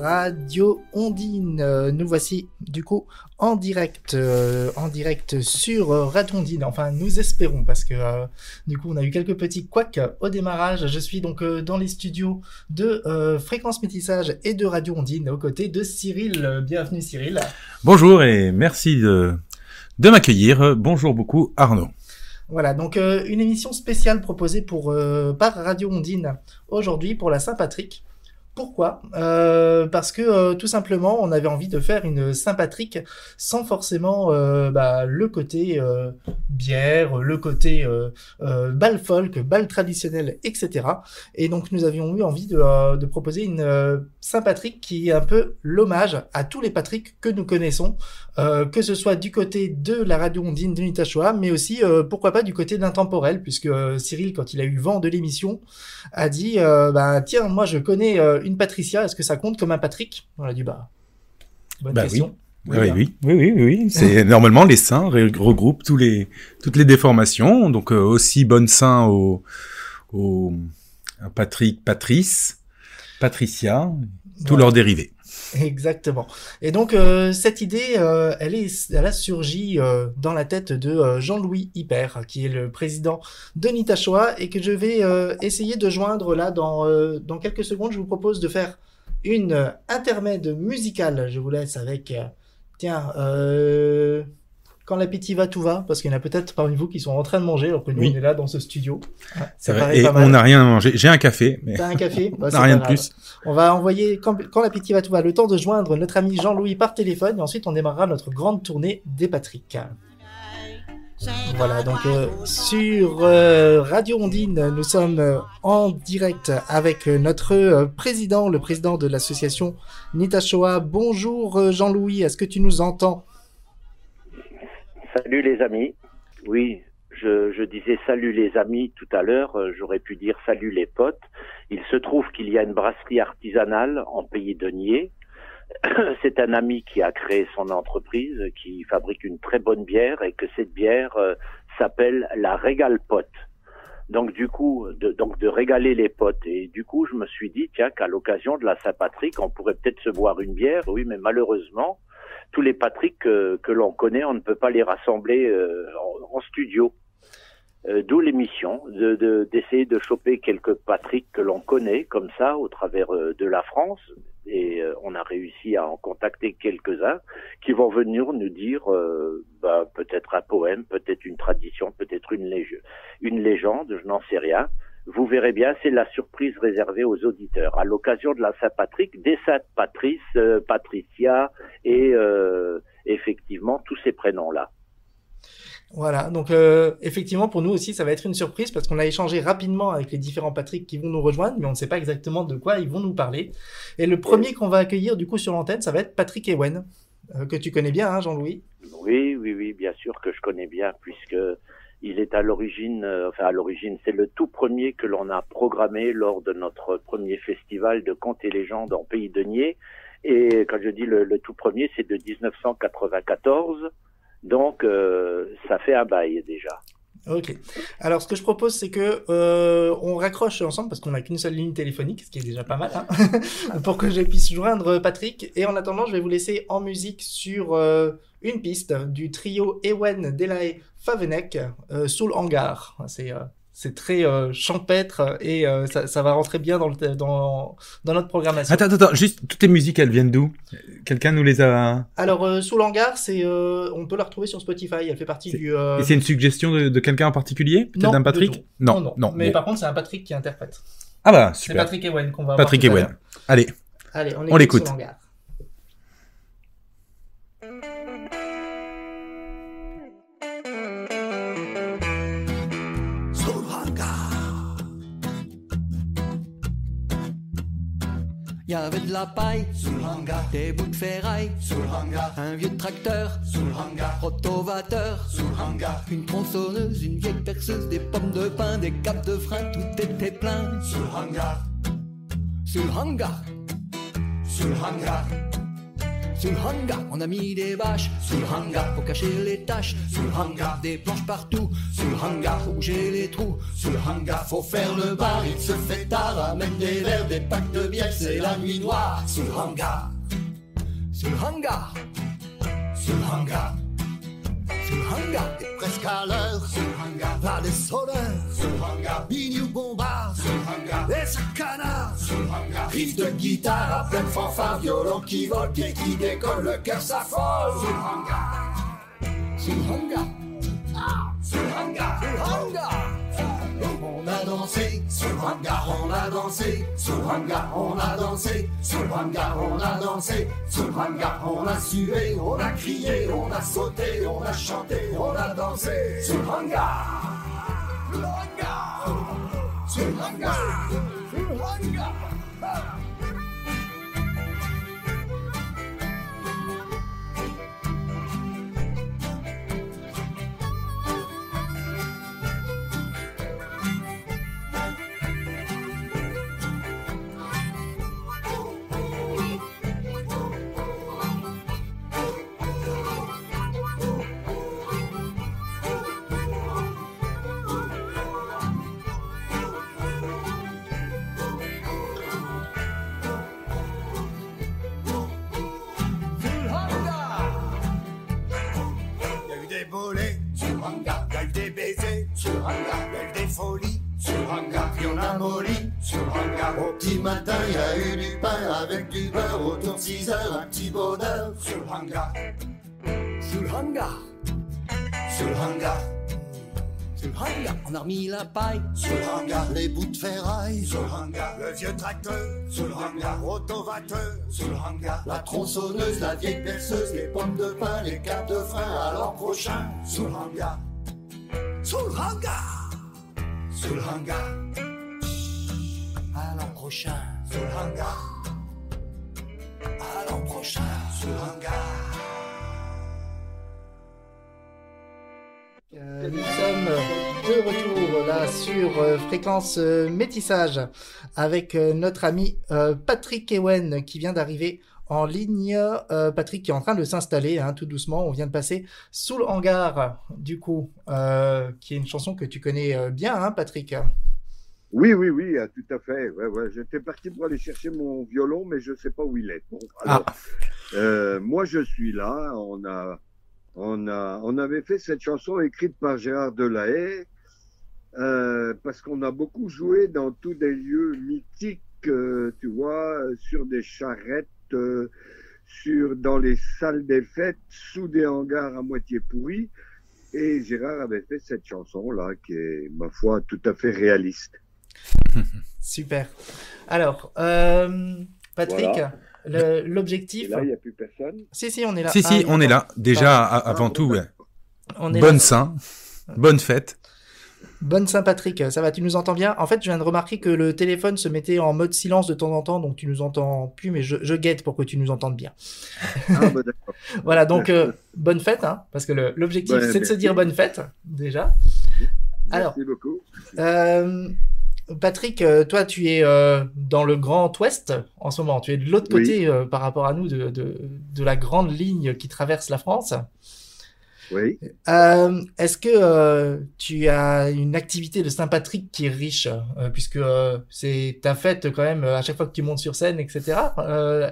Radio Ondine. Euh, nous voici du coup en direct, euh, en direct sur euh, Radio Ondine. Enfin, nous espérons parce que du coup on a eu quelques petits couacs au démarrage. Je suis donc dans les studios de Fréquence Métissage et de Radio Ondine aux côtés de Cyril. Bienvenue Cyril. Bonjour et merci de, de m'accueillir. Bonjour beaucoup Arnaud. Voilà, donc une émission spéciale proposée pour par Radio Ondine aujourd'hui pour la Saint-Patrick. Pourquoi? Euh, Parce que euh, tout simplement, on avait envie de faire une Saint-Patrick sans forcément euh, bah, le côté bière, le côté bal folk, bal traditionnel, etc. Et donc nous avions eu envie de, de proposer une Saint-Patrick qui est un peu l'hommage à tous les Patrick que nous connaissons, euh, que ce soit du côté de la radio ondine de Nitachoa, mais aussi, euh, pourquoi pas, du côté d'intemporel, puisque euh, Cyril, quand il a eu vent de l'émission, a dit, bah, tiens, moi je connais une Patricia, est-ce que ça compte comme un Patrick? On a dit, bah, bonne bah, question. Oui. Oui, oui, oui, oui, oui. C'est normalement les saints regroupent tous les toutes les déformations, donc aussi bonne saint au, au Patrick, Patrice, Patricia, tous leurs dérivés. Exactement. Et donc euh, cette idée, euh, elle est, elle a surgi euh, dans la tête de Jean-Louis Hyper, qui est le président de Nitachoa, et que je vais essayer de joindre là dans dans quelques secondes. Je vous propose de faire une intermède musicale. Je vous laisse avec, tiens. Quand l'appétit va, tout va, parce qu'il y en a peut-être parmi vous qui sont en train de manger, alors que nous, on est là dans ce studio. c'est vrai, et on n'a rien à manger. J'ai un café, mais. T'as un café? Bah, rien de plus. On va envoyer, quand, quand l'appétit va, tout va, le temps de joindre notre ami Jean-Louis par téléphone, et ensuite on démarrera notre grande tournée des Patrick. Voilà, donc euh, sur euh, Radio Ondine, nous sommes euh, en direct avec notre président, le président de l'association Nitachoa. Bonjour Jean-Louis, est-ce que tu nous entends? Salut les amis. Oui, je, disais salut les amis tout à l'heure, euh, j'aurais pu dire salut les potes. Il se trouve qu'il y a une brasserie artisanale en pays de Nier. C'est un ami qui a créé son entreprise, qui fabrique une très bonne bière et que cette bière euh, s'appelle la Régal Pote. Donc du coup, de, donc de régaler les potes. Et du coup, je me suis dit tiens qu'à l'occasion de la Saint-Patrick, on pourrait peut-être se boire une bière. Oui, mais malheureusement, tous les Patrick que, l'on connaît, on ne peut pas les rassembler euh, en, studio. Euh, d'où l'émission, d'essayer de, de, choper quelques Patrick que l'on connaît comme ça au travers euh, de la France. Et on a réussi à en contacter quelques-uns qui vont venir nous dire bah, peut-être un poème, peut-être une tradition, peut-être une, une légende, je n'en sais rien. Vous verrez bien, c'est la surprise réservée aux auditeurs. À l'occasion de la Saint-Patrick, des Sainte-Patrice, euh, Patricia et euh, effectivement tous ces prénoms-là. Voilà, donc euh, effectivement pour nous aussi ça va être une surprise parce qu'on a échangé rapidement avec les différents Patrick qui vont nous rejoindre, mais on ne sait pas exactement de quoi ils vont nous parler. Et le premier qu'on va accueillir du coup sur l'antenne, ça va être Patrick Ewen, que tu connais bien, hein, Jean-Louis? Oui, oui, oui, bien sûr que je connais bien puisque il est à l'origine, euh, enfin à l'origine, c'est le tout premier que l'on a programmé lors de notre premier festival de contes et légendes en Pays de Nier. Et quand je dis le, tout premier, c'est de 1994. Donc euh, ça fait un bail déjà. Ok. Alors, ce que je propose, c'est que euh, on raccroche ensemble parce qu'on n'a qu'une seule ligne téléphonique, ce qui est déjà pas mal, hein, pour que je puisse joindre Patrick. Et en attendant, je vais vous laisser en musique sur euh, une piste du trio Ewen Delahaye Favenek, euh, sous le hangar. C'est euh, c'est très euh, champêtre et euh, ça, ça, va rentrer bien dans, le, dans, dans notre programmation. Attends, attends, juste toutes les musiques, elles viennent d'où? Quelqu'un nous les a Alors, euh, sous l'hangar, c'est, on peut la retrouver sur Spotify. Elle fait partie du. Et c'est une suggestion de, de quelqu'un en particulier? Peut-être d'un Patrick? non, non, non, Mais par contre, c'est un Patrick qui interprète. Ah bah super. C'est Patrick Ewen qu'on va. Patrick Ewen. Allez. Allez, on, on l'écoute. Il y avait de la paille. Sous le hangar, des bouts de ferraille. Sous le hangar, un vieux tracteur. Sous le hangar, rotovateur. Sous le hangar, une tronçonneuse, une vieille perceuse, des pommes de pain, des capes de frein, tout était plein. Sous le hangar, sous le hangar, sous le hangar. Sous le hangar, on a mis des bâches. Sous le hangar, cacher les taches. Sous le des planches partout. Sous le hangar, faut bouger les trous. Sous le hangar, faut faire le bar. Il se fait tard, amène des verres, des packs de bière. C'est la nuit noire. Sous le hangar. Sous le hangar. Le hangar, presque à l'heure. Le hangar, les sonneurs. Le hangar, bignou bombard. Sous le hangar, et sa canard? Sous le hangar, riff de guitare à pleine fanfare. Violon qui vole, pied qui décolle, le cœur s'affole. Le hangar. Le hangar. Ah. Sur le hangar, on a dansé sur le hangar, on a dansé sur le hangar, on a dansé sur le hangar, on a sué, on a crié, on a sauté, on a chanté, on a dansé sur le hangar. Sur le hangar. Sur le hangar. Sur le hangar. Matin, il y a eu du pain avec du beurre, autour de 6 heures, un petit bonheur sur le hangar. Sur le hangar. Sur le hangar. Sur le hangar, on a remis la paille. Sur le hangar, les bouts de ferraille. Sur le hangar, le vieux tracteur. Sur le hangar, autovateur. Sur le hangar, la tronçonneuse, la vieille perceuse, les pommes de pain, les cartes de frein. À l'an prochain. Sur le hangar. Sur le hangar. Sur le hangar. Euh, nous sommes de retour là sur euh, fréquence euh, métissage avec notre ami Patrick Ewen qui vient d'arriver en ligne. Patrick qui est en train de s'installer hein, tout doucement. On vient de passer sous le hangar du coup, qui est une chanson que tu connais bien, hein, Patrick? Oui, oui, oui, ah, tout à fait. Ouais, ouais. J'étais parti pour aller chercher mon violon, mais je sais pas où il est. Bon, alors, euh, moi, je suis là. On a, on a, on avait fait cette chanson écrite par Gérard Delahaye euh, parce qu'on a beaucoup joué dans tous des lieux mythiques, euh, tu vois, sur des charrettes, euh, sur dans les salles des fêtes, sous des hangars à moitié pourris. Et Gérard avait fait cette chanson là, qui est, ma foi, tout à fait réaliste. Super. Alors, euh, Patrick, Voilà. l'objectif. là, il n'y a plus personne. Si, si, on est là. Si, Ah, si, on est là. Déjà, avant Ah, tout, bon, ouais. On est bonne là. Saint, bonne fête. Bonne Saint-Patrick, ça va, tu nous entends bien? En fait, je viens de remarquer que le téléphone se mettait en mode silence de temps en temps, donc tu nous entends plus, mais je, je guette pour que tu nous entendes bien. Ah, bah. Voilà, donc euh, bonne fête, hein, parce que l'objectif, Ouais, c'est de se dire bonne fête, déjà. Alors. Merci beaucoup. Euh, Patrick, euh, toi, tu es euh, dans le Grand Ouest en ce moment. Tu es de l'autre Oui. côté euh, par rapport à nous de, de, de la grande ligne qui traverse la France. Oui. Euh, est-ce que tu as une activité de Saint-Patrick qui est riche, puisque c'est ta fête quand même à chaque fois que tu montes sur scène, etc.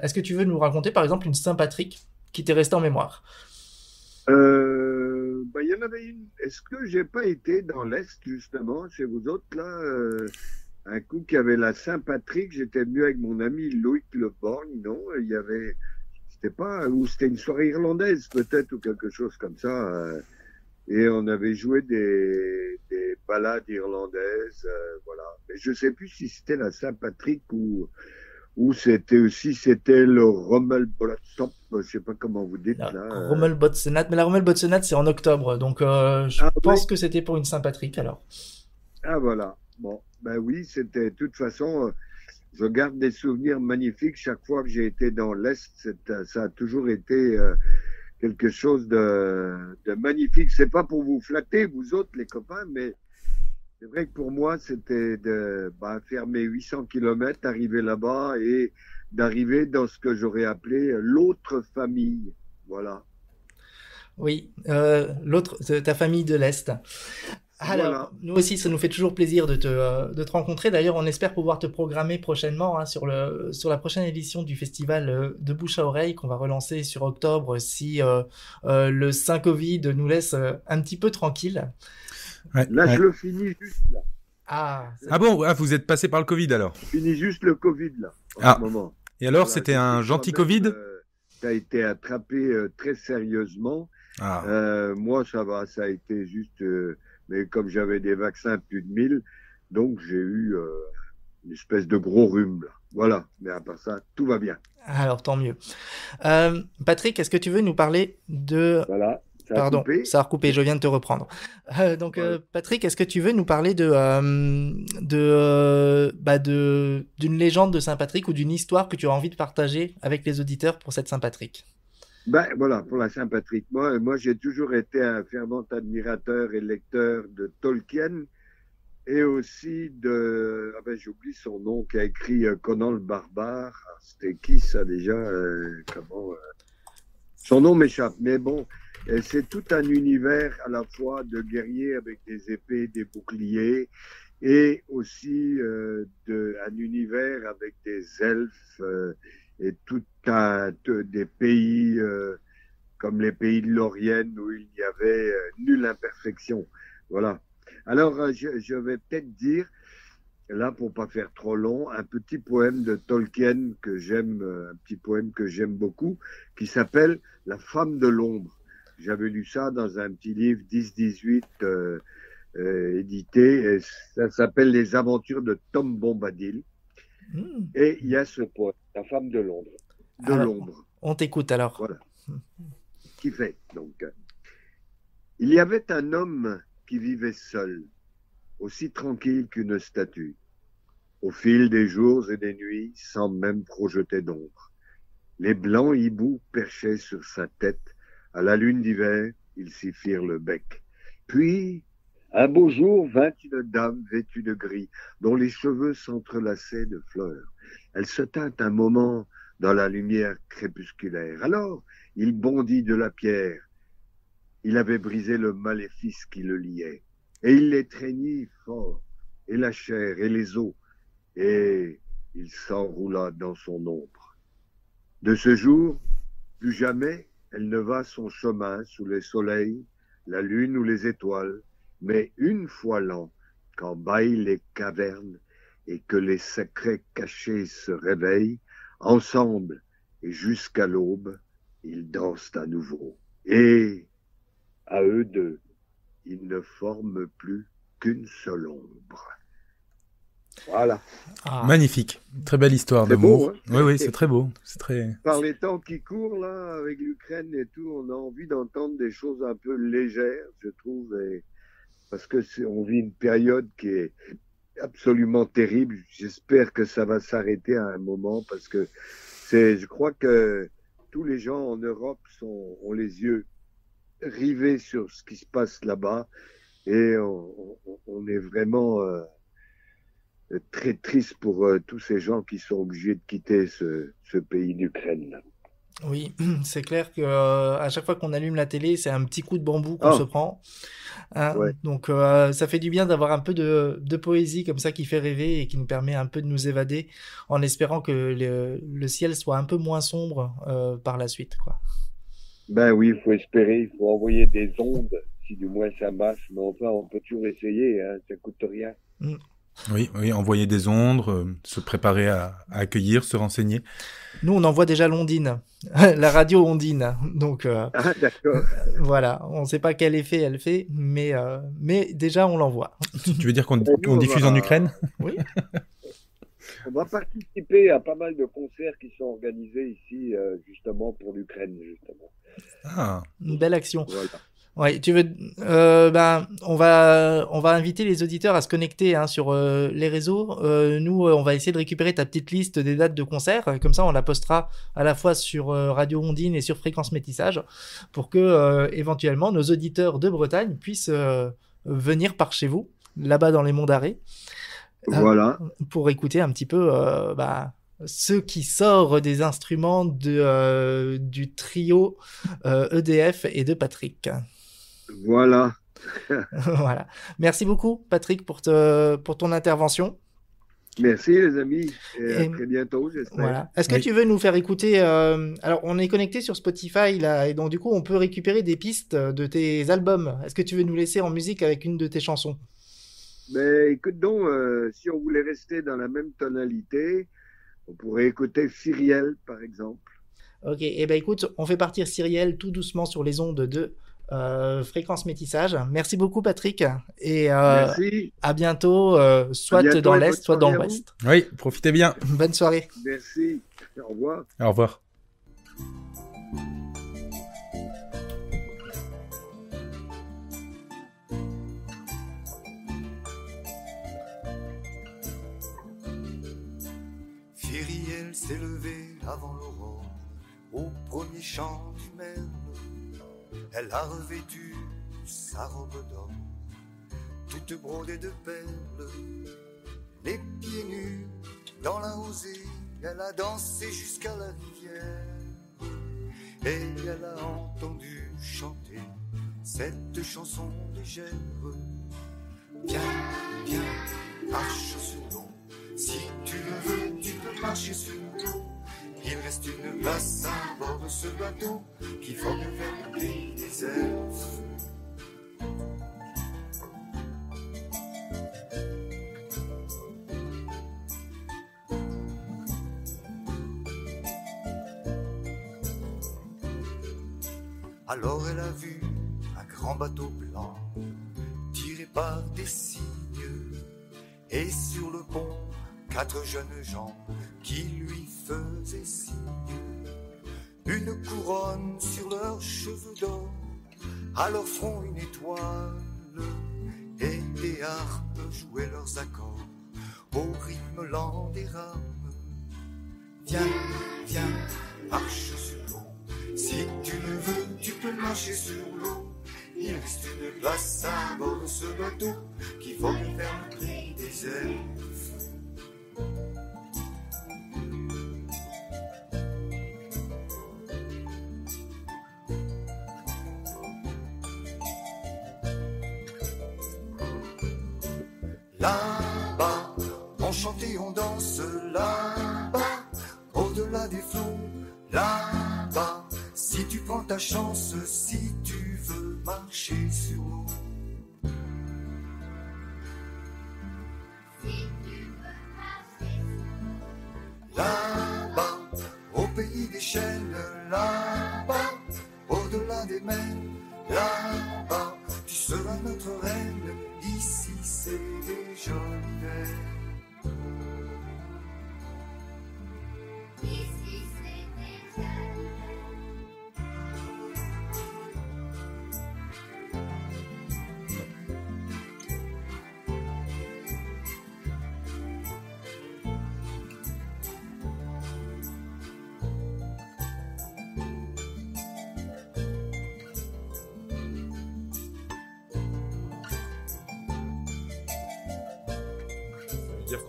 Est-ce que tu veux nous raconter par exemple une Saint-Patrick qui t'est restée en mémoire? Euh, bah, il y en avait une. Est-ce que j'ai pas été dans l'Est, justement, chez vous autres, là, euh, un coup qu'il y avait la Saint-Patrick, j'étais venu avec mon ami Loïc Leborgne, non? Il y avait, c'était pas, ou c'était une soirée irlandaise, peut-être, ou quelque chose comme ça, euh, et on avait joué des, des ballades irlandaises, euh, voilà. Mais je sais plus si c'était la Saint-Patrick ou, ou c'était aussi, c'était le Rommelblottstop, je sais pas comment vous dites, La là. euh. Rommelbotsenat, mais la Rommelbotsenat c'est en octobre, donc euh, je Ah, pense oui. que c'était pour une Saint-Patrick alors. Ah voilà. Bon, ben oui, c'était de toute façon, euh, je garde des souvenirs magnifiques chaque fois que j'ai été dans l'Est. Ça a toujours été euh, quelque chose de, de magnifique. C'est pas pour vous flatter, vous autres, les copains, mais c'est vrai que pour moi, c'était de bah, faire mes 800 kilomètres, arriver là-bas et d'arriver dans ce que j'aurais appelé l'autre famille. Voilà. Oui, euh, l'autre, ta famille de l'Est. Alors, nous aussi, ça nous fait toujours plaisir de te, euh, de te rencontrer. D'ailleurs, on espère pouvoir te programmer prochainement hein, sur, le, sur la prochaine édition du festival euh, de bouche à oreille qu'on va relancer sur octobre si euh, le 5 Covid nous laisse un petit peu tranquille. Là, je le finis juste là. Ah, ah bon, ah, vous êtes passé par le Covid alors? Je finis juste le Covid là, en ah. ce moment. Et alors, c'était un gentil Covid? Ça a été attrapé très sérieusement. Ah. moi, ça va, ça a été juste mais comme j'avais des vaccins plus de 1000, donc j'ai eu euh, une espèce de gros rhume. Voilà, mais à part ça, tout va bien. Alors tant mieux. Euh, Patrick, est-ce que tu veux nous parler de... Voilà. Ça Pardon, ça a recoupé, je viens de te reprendre. Euh, donc, Patrick, est-ce que tu veux nous parler de, de, bah de, d'une légende de Saint-Patrick ou d'une histoire que tu as envie de partager avec les auditeurs pour cette Saint-Patrick? Ben voilà, pour la Saint-Patrick. Moi, moi j'ai toujours été un fervent admirateur et lecteur de Tolkien et aussi de, ah ben j'oublie son nom, qui a écrit euh, Conan le barbare. C'était qui ça déjà euh, Comment euh, Son nom m'échappe, mais bon, c'est tout un univers à la fois de guerriers avec des épées, des boucliers, et aussi de, un univers avec des elfes et tout un des pays euh, comme les pays de l'Orient où il n'y avait euh, nulle imperfection. Voilà. Alors euh, je, je, vais peut-être dire là pour pas faire trop long un petit poème de Tolkien que j'aime un petit poème que j'aime beaucoup qui s'appelle La femme de l'ombre. J'avais lu ça dans un petit livre 10-18 euh, édité et ça s'appelle Les aventures de Tom Bombadil. Hmm. Et il y a ce poème, La femme de l'ombre de l'ombre. On t'écoute alors. Voilà. Qui fait donc. Il y avait un homme qui vivait seul, aussi tranquille qu'une statue, au fil des jours et des nuits, sans même projeter d'ombre. Les blancs hiboux perchaient sur sa tête. À la lune d'hiver, ils s'y firent le bec. Puis, un beau jour vint une dame vêtue de gris, dont les cheveux s'entrelaçaient de fleurs. Elle se tint un moment dans la lumière crépusculaire. Alors, il bondit de la pierre. Il avait brisé le maléfice qui le liait. Et il l'étreignit fort, et la chair et les os, et il s'enroula dans son ombre. De ce jour, plus jamais elle ne va son chemin sous les soleils, la lune ou les étoiles, mais une fois l'an, quand baillent les cavernes et que les secrets cachés se réveillent, Ensemble et jusqu'à l'aube, ils dansent à nouveau. Et à eux deux, ils ne forment plus qu'une seule ombre. Voilà. Ah. Magnifique. Très belle histoire d'amour. Hein oui, oui, c'est très beau. C'est très. Par les temps qui courent, là, avec l'Ukraine et tout, on a envie d'entendre des choses un peu légères, je trouve, et... parce que on vit une période qui est absolument terrible. J'espère que ça va s'arrêter à un moment parce que c'est, je crois que tous les gens en Europe sont, ont les yeux rivés sur ce qui se passe là-bas et on, est vraiment euh, très triste pour euh, tous ces gens qui sont obligés de quitter ce, ce pays d'Ukraine. Oui, c'est clair que euh, à chaque fois qu'on allume la télé, c'est un petit coup de bambou qu'on se ah. prend. Hein. Donc euh, ça fait du bien d'avoir un peu de, de, poésie comme ça qui fait rêver et qui nous permet un peu de nous évader en espérant que le, le ciel soit un peu moins sombre euh, par la suite. Quoi. Ben oui, il faut espérer, il faut envoyer des ondes si du moins ça marche, mais enfin on peut toujours essayer, hein, ça coûte rien. Mm. Oui, oui, envoyer des ondes, euh, se préparer à, accueillir, se renseigner. Nous, on envoie déjà l'ondine, la radio ondine. Donc, euh, ah, d'accord. voilà, on ne sait pas quel effet elle fait, mais, euh, mais déjà, on l'envoie. tu veux dire qu'on diffuse en Ukraine? Oui. on va participer à pas mal de concerts qui sont organisés ici, justement, pour l'Ukraine, justement. Ah. Une belle action. Voilà. Ouais, tu veux, euh, ben, on va, on va inviter les auditeurs à se connecter hein, sur euh, les réseaux. Euh, nous, on va essayer de récupérer ta petite liste des dates de concerts. Comme ça, on la postera à la fois sur Radio Ondine et sur Fréquence Métissage, pour que éventuellement nos auditeurs de Bretagne puissent venir par chez vous, là-bas dans les monts d'arrêt. Voilà. pour écouter un petit peu, bah, ce qui sort des instruments de, du trio EDF e et de Patrick. Voilà. voilà. Merci beaucoup, Patrick, pour, te, pour ton intervention. Merci les amis, et, à très bientôt, j'espère. Voilà. Est-ce que tu veux nous faire écouter euh, Alors, on est connecté sur Spotify là, et donc du coup, on peut récupérer des pistes de tes albums. Est-ce que tu veux nous laisser en musique avec une de tes chansons? Mais écoute donc, euh, si on voulait rester dans la même tonalité, on pourrait écouter Cyrielle, par exemple. Ok, et eh ben écoute, on fait partir Cyrielle tout doucement sur les ondes de euh, fréquence métissage. Merci beaucoup Patrick et euh, à bientôt, euh, soit dans l'est, soit dans l'ouest. Oui, profitez bien. Bonne soirée. Merci. Au revoir. Au revoir. Firiel s'est levé avant l'aurore au premier chant du mer elle a revêtu sa robe d'or, toute brodée de perles, les pieds nus dans la rosée. Elle a dansé jusqu'à la rivière et elle a entendu chanter cette chanson légère. Viens, viens, marche sur l'eau. Si tu veux, tu peux marcher sur l'eau. Il reste une place à bord de ce bateau qui forme vers le Alors elle a vu un grand bateau blanc tiré par des cygnes et sur le pont quatre jeunes gens qui lui faisaient signe. Une couronne sur leurs cheveux d'or, à leur front une étoile, et des harpes jouaient leurs accords au rythme lent des rames. Viens, viens, marche sur l'eau. Si tu le veux, tu peux marcher sur l'eau. Il reste une place à bord de ce bateau qui vogue vers le pays des elfes. Là-bas, on chante et on danse là-bas, au-delà des flots, là-bas. Si tu prends ta chance, si tu veux marcher sur l'eau.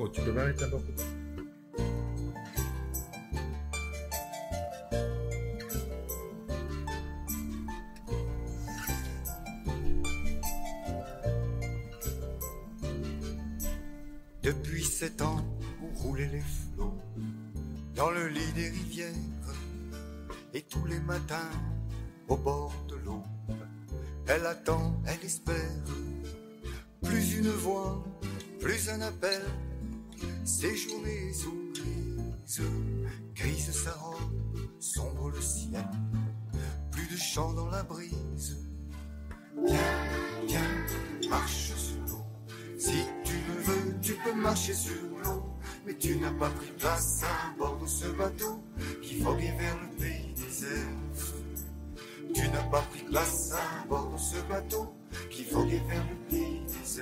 Tu peux quoi. Depuis sept ans où roulaient les flots dans le lit des rivières et tous les matins au bord de l'eau, elle attend, elle espère plus une voix, plus un appel. Ces journées sont grises, grise sa robe, sombre le ciel, plus de chant dans la brise. Viens, viens, marche sur l'eau. Si tu le veux, tu peux marcher sur l'eau. Mais tu n'as pas pris place à bord de ce bateau qui voguait vers le pays des elfes. Tu n'as pas pris place à bord de ce bateau qui voguait vers le pays des